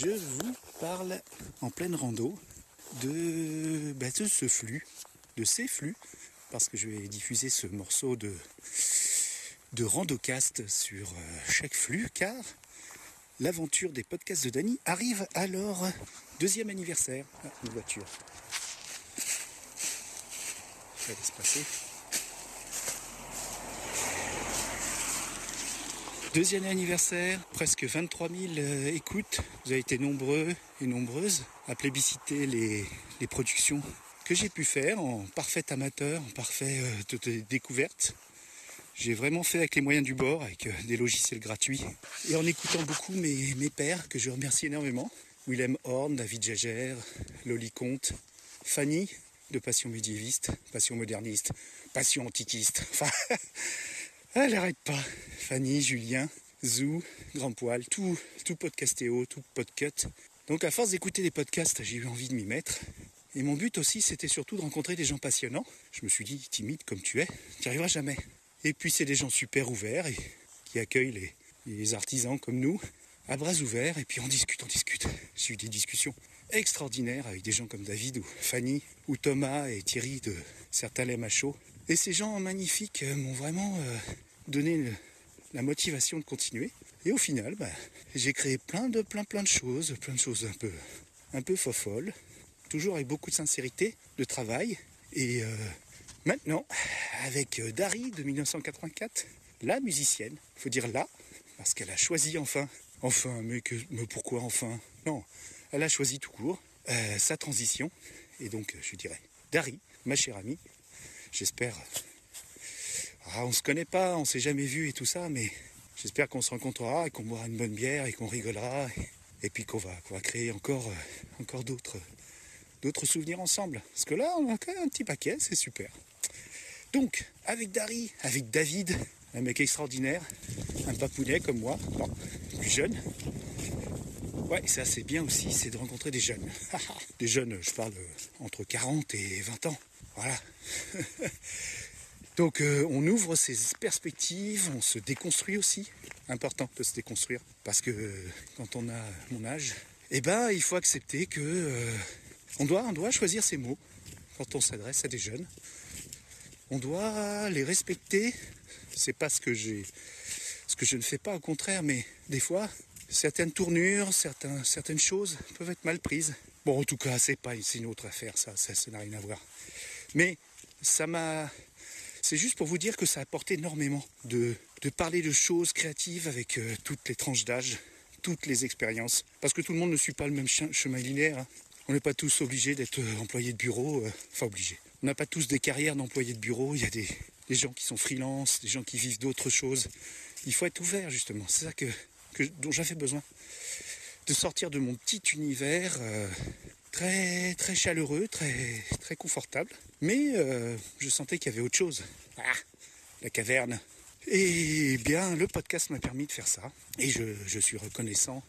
je vous parle en pleine rando de, bah, de ce flux, de ces flux, parce que je vais diffuser ce morceau de, de randocast sur euh, chaque flux, car l'aventure des podcasts de Dany arrive à leur deuxième anniversaire. Ah, une voiture. Je laisse passer. Deuxième anniversaire, presque 23 000 euh, écoutes. Vous avez été nombreux et nombreuses à plébisciter les, productions que j'ai pu faire en parfait amateur, en parfait euh, découverte. J'ai vraiment fait avec les moyens du bord, avec euh, des logiciels gratuits. Et en écoutant beaucoup mes, pères, que je remercie énormément. Willem Horn, David Gégère, Loli Comte, Fanny, de Passion médiéviste, Passion moderniste, Passion antiquiste. elle n'arrête pas. Fanny, Julien, Zou, Grand Poil, tout, tout podcastéo, tout podcut. Donc à force d'écouter des podcasts, j'ai eu envie de m'y mettre. Et mon but aussi, c'était surtout de rencontrer des gens passionnants. Je me suis dit, timide comme tu es, tu n'y arriveras jamais. Et puis c'est des gens super ouverts et qui accueillent les, artisans comme nous à bras ouverts et puis on discute, on discute. J'ai eu des discussions extraordinaires avec des gens comme David ou Fanny ou Thomas et Thierry de certains chaud. Et ces gens magnifiques euh, m'ont vraiment euh, donné la motivation de continuer. Et au final, bah, j'ai créé plein de plein plein de choses, plein de choses un peu un peu folles, toujours avec beaucoup de sincérité, de travail. Et euh, maintenant, avec Dari de 1984, la musicienne, faut dire là, parce qu'elle a choisi enfin, enfin, mais, que, mais pourquoi enfin? Non, elle a choisi tout court sa transition. Et donc, je dirais, Dari, ma chère amie, j'espère. Ah, on se connaît pas, on s'est jamais vu et tout ça, mais j'espère qu'on se rencontrera et qu'on boira une bonne bière et qu'on rigolera et, puis qu'on va, créer encore, euh, encore d'autres, souvenirs ensemble. Parce que là, on a quand même un petit paquet, c'est super. Donc, avec Dari, avec David, un mec extraordinaire, un papounet comme moi, plus jeune. Ouais, ça c'est bien aussi, c'est de rencontrer des jeunes. des jeunes, je parle euh, entre 40 et 20 ans. Voilà. Donc euh, on ouvre ses perspectives, on se déconstruit aussi. Important de se déconstruire. Parce que euh, quand on a mon âge, eh ben il faut accepter que euh, on, doit, on doit choisir ses mots quand on s'adresse à des jeunes. On doit les respecter. C'est pas ce que j'ai ce que je ne fais pas au contraire, mais des fois, certaines tournures, certaines choses peuvent être mal prises. Bon, en tout cas, c'est pas une autre affaire, ça, ça n'a rien à voir. Mais ça m'a, c'est juste pour vous dire que ça apporte énormément de, parler de choses créatives avec euh, toutes les tranches d'âge, toutes les expériences, parce que tout le monde ne suit pas le même che- chemin linéaire. hein. On n'est pas tous obligés d'être euh, employés de bureau, euh, enfin obligés. On n'a pas tous des carrières d'employés de bureau. Il y a des, gens qui sont freelance, des gens qui vivent d'autres choses. Il faut être ouvert justement. C'est ça que, dont j'avais besoin, de sortir de mon petit univers très très chaleureux, très très confortable. Mais euh, je sentais qu'il y avait autre chose. Ah, la caverne. Et bien, le podcast m'a permis de faire ça. Et je, je suis reconnaissant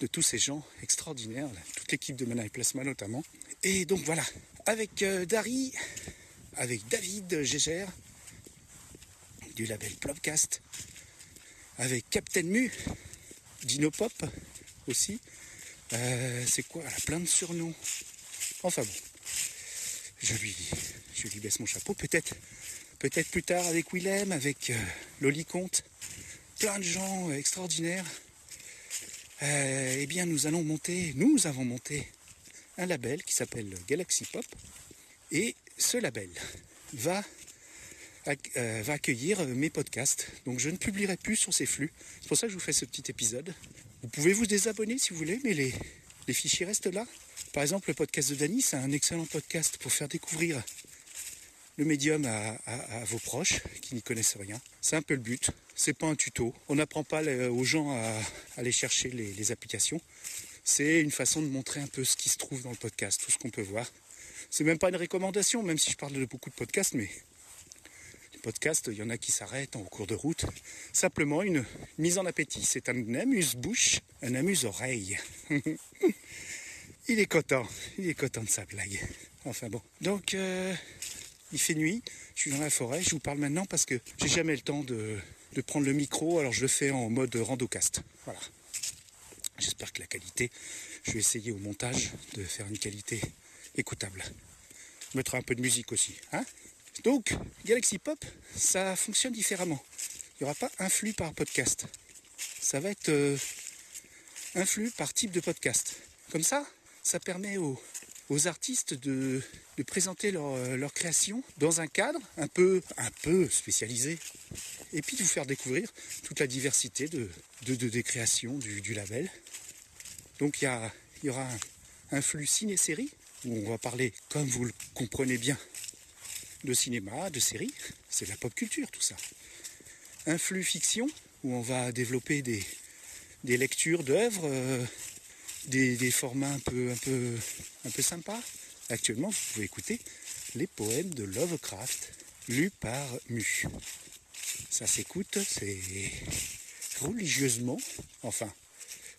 de tous ces gens extraordinaires, toute l'équipe de Mana Plasma notamment. Et donc voilà, avec euh, Dari, avec David Gégère, du label Plopcast, avec Captain Mu, Dinopop aussi. Euh, c'est quoi? Elle a plein de surnoms. Enfin bon, je lui, je lui baisse mon chapeau. Peut-être, peut-être plus tard avec Willem, avec euh, Loli Comte, plein de gens euh, extraordinaires. Euh, eh bien, nous allons monter, nous avons monté un label qui s'appelle Galaxy Pop. Et ce label va, va accueillir mes podcasts. Donc je ne publierai plus sur ces flux. C'est pour ça que je vous fais ce petit épisode. Vous pouvez vous désabonner si vous voulez, mais les, fichiers restent là. Par exemple, le podcast de Dany, c'est un excellent podcast pour faire découvrir le médium à, vos proches qui n'y connaissent rien. C'est un peu le but. C'est pas un tuto. On n'apprend pas aux gens à, à aller chercher les, les applications. C'est une façon de montrer un peu ce qui se trouve dans le podcast, tout ce qu'on peut voir. C'est même pas une recommandation, même si je parle de beaucoup de podcasts, mais les podcasts, il y en a qui s'arrêtent en cours de route. Simplement une mise en appétit. C'est un amuse-bouche, un amuse-oreille. il est content, il est content de sa blague. Enfin bon. Donc, euh, il fait nuit, je suis dans la forêt, je vous parle maintenant parce que j'ai jamais le temps de, prendre le micro, alors je le fais en mode randocast. Voilà. J'espère que la qualité, je vais essayer au montage de faire une qualité écoutable. Je mettrai un peu de musique aussi. Hein? Donc, Galaxy Pop, ça fonctionne différemment. Il n'y aura pas un flux par podcast. Ça va être euh, un flux par type de podcast. Comme ça, ça permet aux, artistes de, présenter leur, leur, création dans un cadre un peu, un spécialisé et puis de vous faire découvrir toute la diversité de, de, des créations du, label. Donc il y, y aura un, flux ciné-série où on va parler, comme vous le comprenez bien, de cinéma, de séries. C'est la pop culture tout ça. Un flux fiction où on va développer des, lectures d'œuvres. Euh, des, formats un peu, un, sympas. Actuellement, vous pouvez écouter les poèmes de Lovecraft lus par Mu. Ça s'écoute, c'est religieusement, enfin,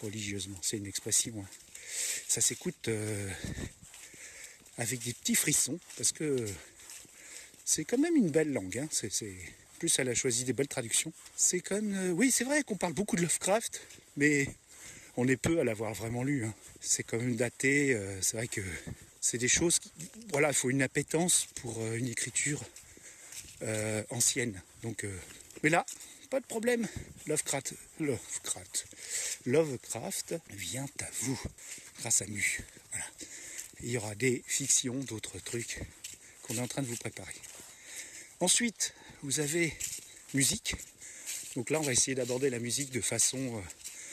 religieusement, c'est une expression. Hein. Ça s'écoute euh, avec des petits frissons, parce que c'est quand même une belle langue. Hein. Plus, elle a choisi des belles traductions. C'est même. Euh, oui, c'est vrai qu'on parle beaucoup de Lovecraft, mais on est peu à l'avoir vraiment lu. Hein. C'est quand même daté. Euh, c'est vrai que c'est des choses. Qui, voilà, il faut une appétence pour euh, une écriture ancienne. Donc, mais là, pas de problème. Lovecraft, Lovecraft, Lovecraft vient à vous grâce à Mu. Il y aura des fictions, d'autres trucs qu'on est en train de vous préparer. Ensuite, vous avez musique. Donc là, on va essayer d'aborder la musique de façon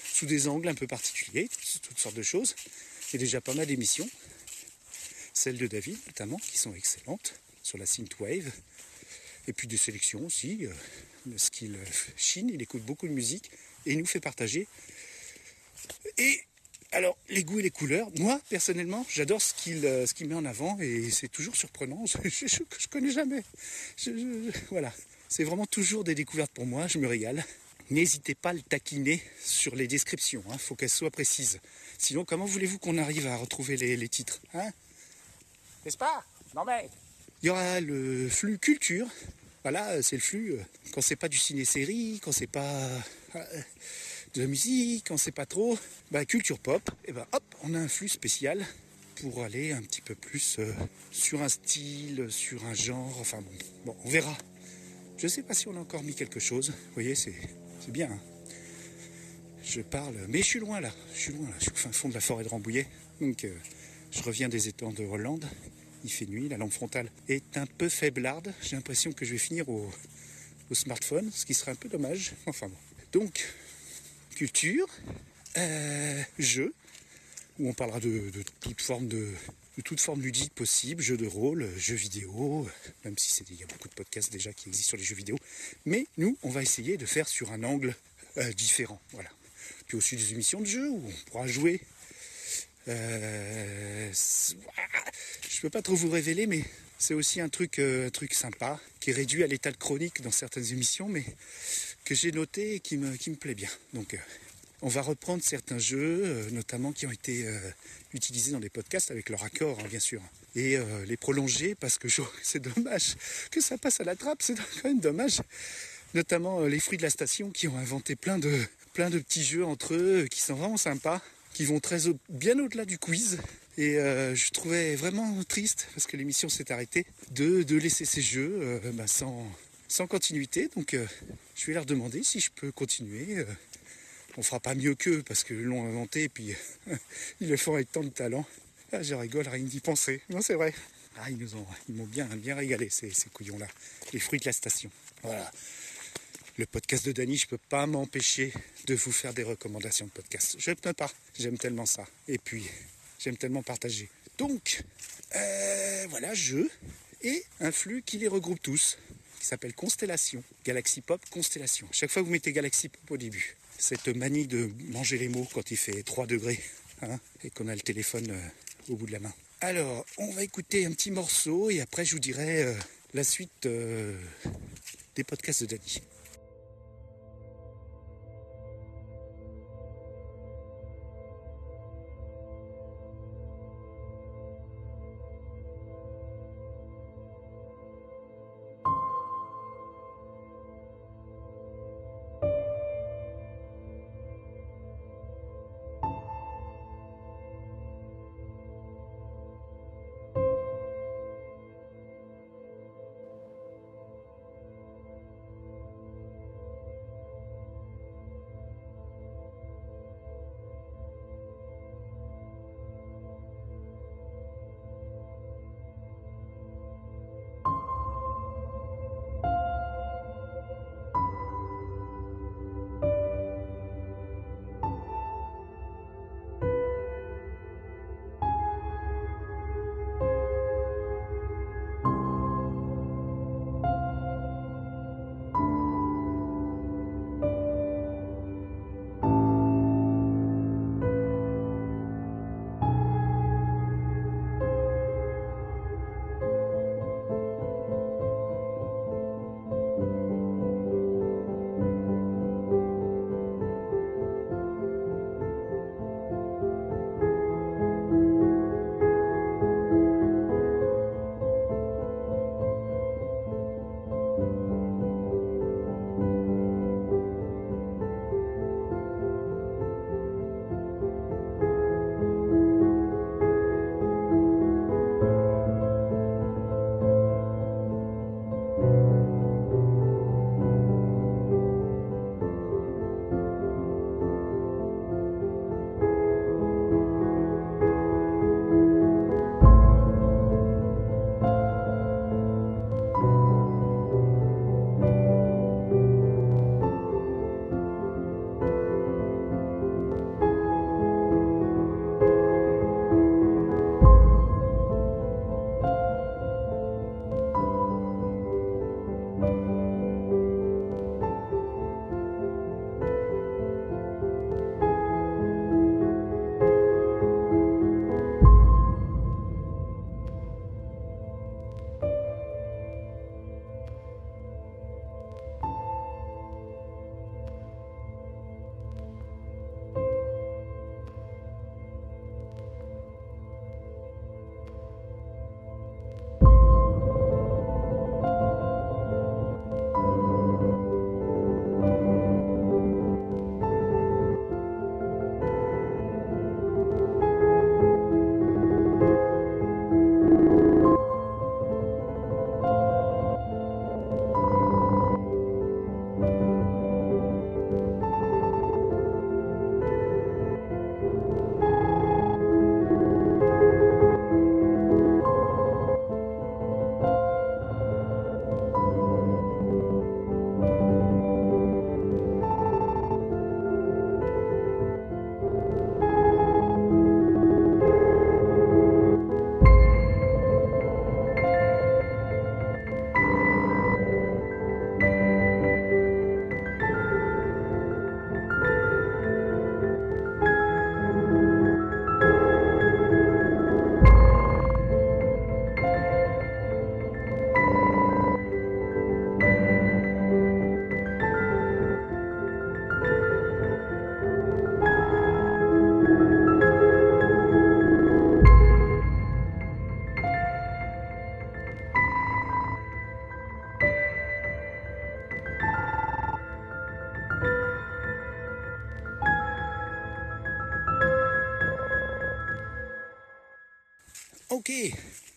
sous des angles un peu particuliers, toutes sortes de choses. Il y a déjà pas mal d'émissions, celles de David notamment, qui sont excellentes sur la synthwave. Et puis des sélections aussi. Euh, le skill Chine, il écoute beaucoup de musique et il nous fait partager. Et alors, les goûts et les couleurs, moi, personnellement, j'adore ce qu'il euh, met en avant et c'est toujours surprenant. Je, ne connais jamais. voilà. C'est vraiment toujours des découvertes pour moi, je me régale. N'hésitez pas à le taquiner sur les descriptions, il hein. faut qu'elles soient précises. Sinon, comment voulez-vous qu'on arrive à retrouver les, titres hein? N'est-ce pas? Non mais Il y aura le flux culture. Voilà, c'est le flux euh, quand c'est pas du ciné-série, quand c'est pas euh, de la musique, quand c'est pas trop, bah, culture pop, et ben hop, on a un flux spécial pour aller un petit peu plus euh, sur un style, sur un genre, enfin bon, bon, on verra. Je ne sais pas si on a encore mis quelque chose. Vous voyez, c'est bien. Hein. je parle, mais je suis loin là. Je suis loin là. Je suis au fin fond de la forêt de Rambouillet. Donc, euh, je reviens des étangs de Hollande. Il fait nuit. La lampe frontale est un peu faiblarde. J'ai l'impression que je vais finir au, smartphone, ce qui serait un peu dommage. Enfin bon. Donc, culture, euh, jeu, où on parlera de, toute forme de, ludique possible, jeux de rôle, jeux vidéo, même si il y a beaucoup de podcasts déjà qui existent sur les jeux vidéo. Mais nous, on va essayer de faire sur un angle euh, différent. Voilà. Puis aussi des émissions de jeux où on pourra jouer. Euh, je ne peux pas trop vous révéler, mais c'est aussi un truc, euh, un truc sympa, qui est réduit à l'état de chronique dans certaines émissions, mais j'ai noté et qui me, plaît bien. Donc on va reprendre certains jeux, euh, notamment qui ont été euh, utilisés dans des podcasts avec leur accord, hein, bien sûr, et euh, les prolonger parce que c'est dommage que ça passe à la trappe, c'est quand même dommage. Notamment les fruits de la station qui ont inventé plein de, plein de petits jeux entre eux qui sont vraiment sympas, qui vont très bien au-delà du quiz. Et je trouvais vraiment triste, parce que l'émission s'est arrêtée, de, laisser ces jeux bah, sans, sans continuité. Donc je vais leur demander si je peux continuer on fera pas mieux qu'eux parce qu'ils l'ont inventé et puis ils le font avec tant de talent. Ah, je rigole, rien d'y penser. Non, c'est vrai. Ah, ils nous ont, ils m'ont bien, bien régalé ces, couillons-là. Les fruits de la station. Voilà. Le podcast de Dany, je peux pas m'empêcher de vous faire des recommandations de podcast. Je ne peux pas. J'aime tellement ça. Et puis, j'aime tellement partager. Donc, euh, voilà, jeu et un flux qui les regroupe tous, qui s'appelle Constellation. Galaxy Pop Constellation. Chaque fois que vous mettez Galaxy Pop au début, cette manie de manger les mots quand il fait 3 degrés hein, et qu'on a le téléphone euh, au bout de la main. Alors, on va écouter un petit morceau et après je vous dirai euh, la suite euh, des podcasts de Danny.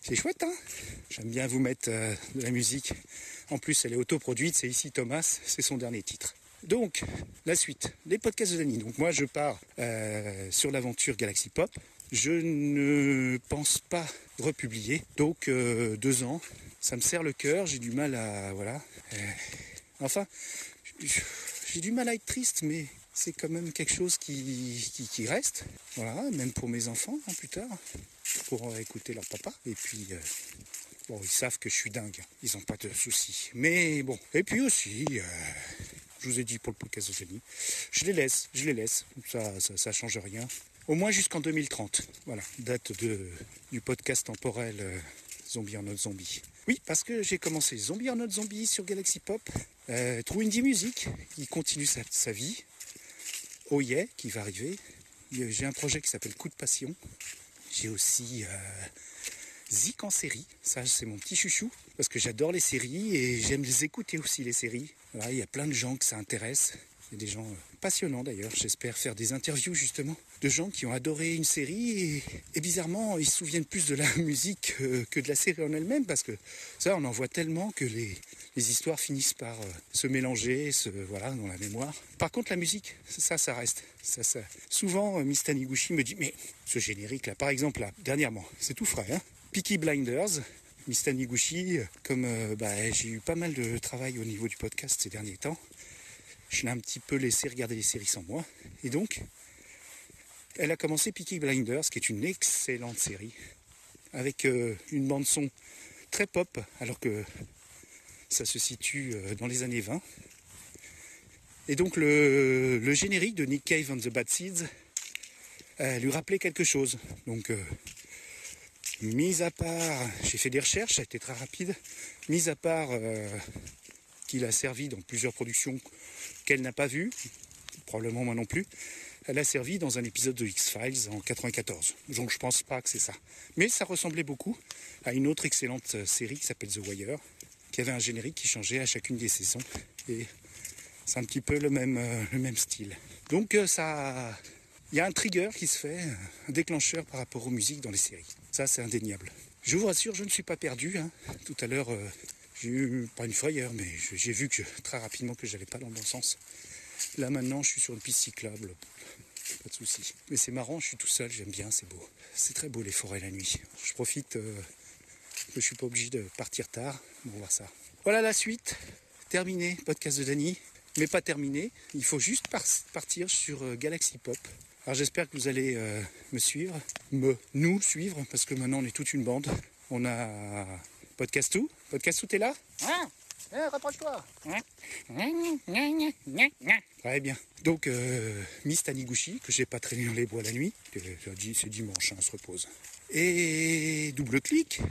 C'est chouette, hein J'aime bien vous mettre euh, de la musique. En plus, elle est autoproduite, c'est ici Thomas, c'est son dernier titre. Donc, la suite, les podcasts de Dany. Donc moi, je pars euh, sur l'aventure Galaxy Pop. Je ne pense pas republier. Donc, euh, deux ans, ça me serre le cœur, j'ai du mal à... Voilà. enfin, j'ai du mal à être triste, mais c'est quand même quelque chose qui, qui, reste. Voilà, même pour mes enfants, hein, plus tard, pour écouter leur papa. Et puis, euh, bon, ils savent que je suis dingue, ils n'ont pas de soucis. Mais bon, et puis aussi, euh, je vous ai dit pour le podcast de je les laisse, je les laisse, ça, ça, change rien. Au moins jusqu'en 2030. Voilà, date de, du podcast temporel euh, Zombie en mode zombie. Oui, parce que j'ai commencé Zombie en mode zombie sur Galaxy Pop. True Indie Music, il continue sa, sa vie. Oh yeah, qui va arriver. J'ai un projet qui s'appelle Coup de Passion. J'ai aussi euh, Zik en série. Ça, c'est mon petit chouchou. Parce que j'adore les séries et j'aime les écouter aussi, les séries. il y a plein de gens que ça intéresse. Il des gens euh, passionnants d'ailleurs. J'espère faire des interviews justement de gens qui ont adoré une série et, bizarrement ils se souviennent plus de la musique euh, que de la série en elle-même parce que ça on en voit tellement que les, histoires finissent par euh, se mélanger, se, voilà, dans la mémoire. Par contre la musique, ça, ça reste. Ça, ça. Souvent Miss Taniguchi me dit mais ce générique là, par exemple là, dernièrement, c'est tout frais, hein Peaky Blinders, Miss Taniguchi, comme bah, j'ai eu pas mal de travail au niveau du podcast ces derniers temps, je l'ai un petit peu laissé regarder les séries sans moi. Et donc, elle a commencé Peaky Blinders, qui est une excellente série, avec euh, une bande son très pop, alors que ça se situe euh, dans les années 20. Et donc le, générique de Nick Cave and the Bad Seeds lui rappelait quelque chose. Donc, euh, mis à part, j'ai fait des recherches, ça a été très rapide, mis à part qu'il a servi dans plusieurs productions qu'elle n'a pas vu, probablement moi non plus. Elle a servi dans un épisode de X-Files en 94. Donc je pense pas que c'est ça. Mais ça ressemblait beaucoup à une autre excellente série qui s'appelle The Wire, qui avait un générique qui changeait à chacune des saisons. Et c'est un petit peu le même, euh, style. Donc euh, ça. Il y a un trigger qui se fait, un déclencheur par rapport aux musiques dans les séries. Ça, c'est indéniable. Je vous rassure, je ne suis pas perdu. Hein. Tout à l'heure, euh, j'ai eu, pas une frayeur, mais j'ai vu que très rapidement que j'allais pas dans le bon sens. Là maintenant, je suis sur une piste cyclable, pas de souci. Mais c'est marrant, je suis tout seul, j'aime bien, c'est beau. C'est très beau les forêts la nuit. Je profite je suis pas obligé de partir tard. On voir ça. Voilà la suite. Terminé, podcast de Dany. Mais pas terminé. Il faut juste partir sur euh, Galaxy Pop. Alors j'espère que vous allez euh, me suivre, me, nous suivre, parce que maintenant on est toute une bande. On a Podcast tout Podcast tout, t'es là? Ah, eh, Rapproche-toi Très bien. Donc, euh, Miss Taniguchi, que j'ai pas traîné dans les bois la nuit, c'est dimanche, hein, on se repose. Et double clic,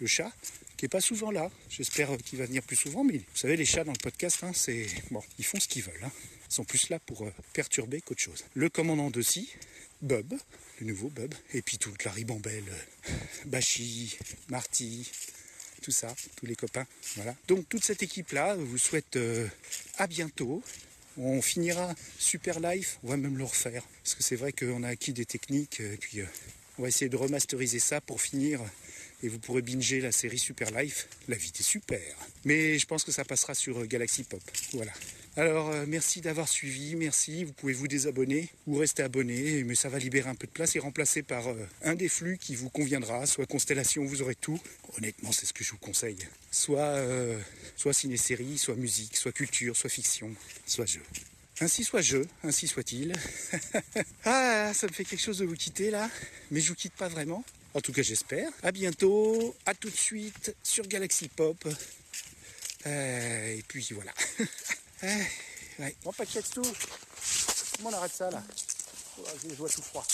le chat, qui est pas souvent là. J'espère qu'il va venir plus souvent, mais vous savez, les chats dans le podcast, hein, c'est bon, ils font ce qu'ils veulent. Hein. Ils sont plus là pour euh, perturber qu'autre chose. Le commandant de si, Bob, le nouveau Bob, et puis toute la ribambelle, euh, Marty, tout ça, tous les copains. Voilà. Donc toute cette équipe-là vous souhaite euh, à bientôt. On finira Super Life, on va même le refaire. Parce que c'est vrai qu'on a acquis des techniques, et puis euh, on va essayer de remasteriser ça pour finir. Et vous pourrez binger la série Super Life. La vie est super. Mais je pense que ça passera sur euh, Galaxy Pop. Voilà. Alors euh, merci d'avoir suivi, merci. Vous pouvez vous désabonner ou rester abonné, mais ça va libérer un peu de place et remplacer par euh, un des flux qui vous conviendra, soit Constellation, vous aurez tout. Honnêtement, c'est ce que je vous conseille. Soit, soit ciné-série, soit musique, soit culture, soit fiction, soit jeu. Ainsi soit je, ainsi soit-il. ah, ça me fait quelque chose de vous quitter là, mais je vous quitte pas vraiment. En tout cas, j'espère. À bientôt, à tout de suite sur Galaxy Pop. et puis voilà. Ouais. ouais. Bon, pas de tout. Comment on arrête ça là oh, Je vois tout froid.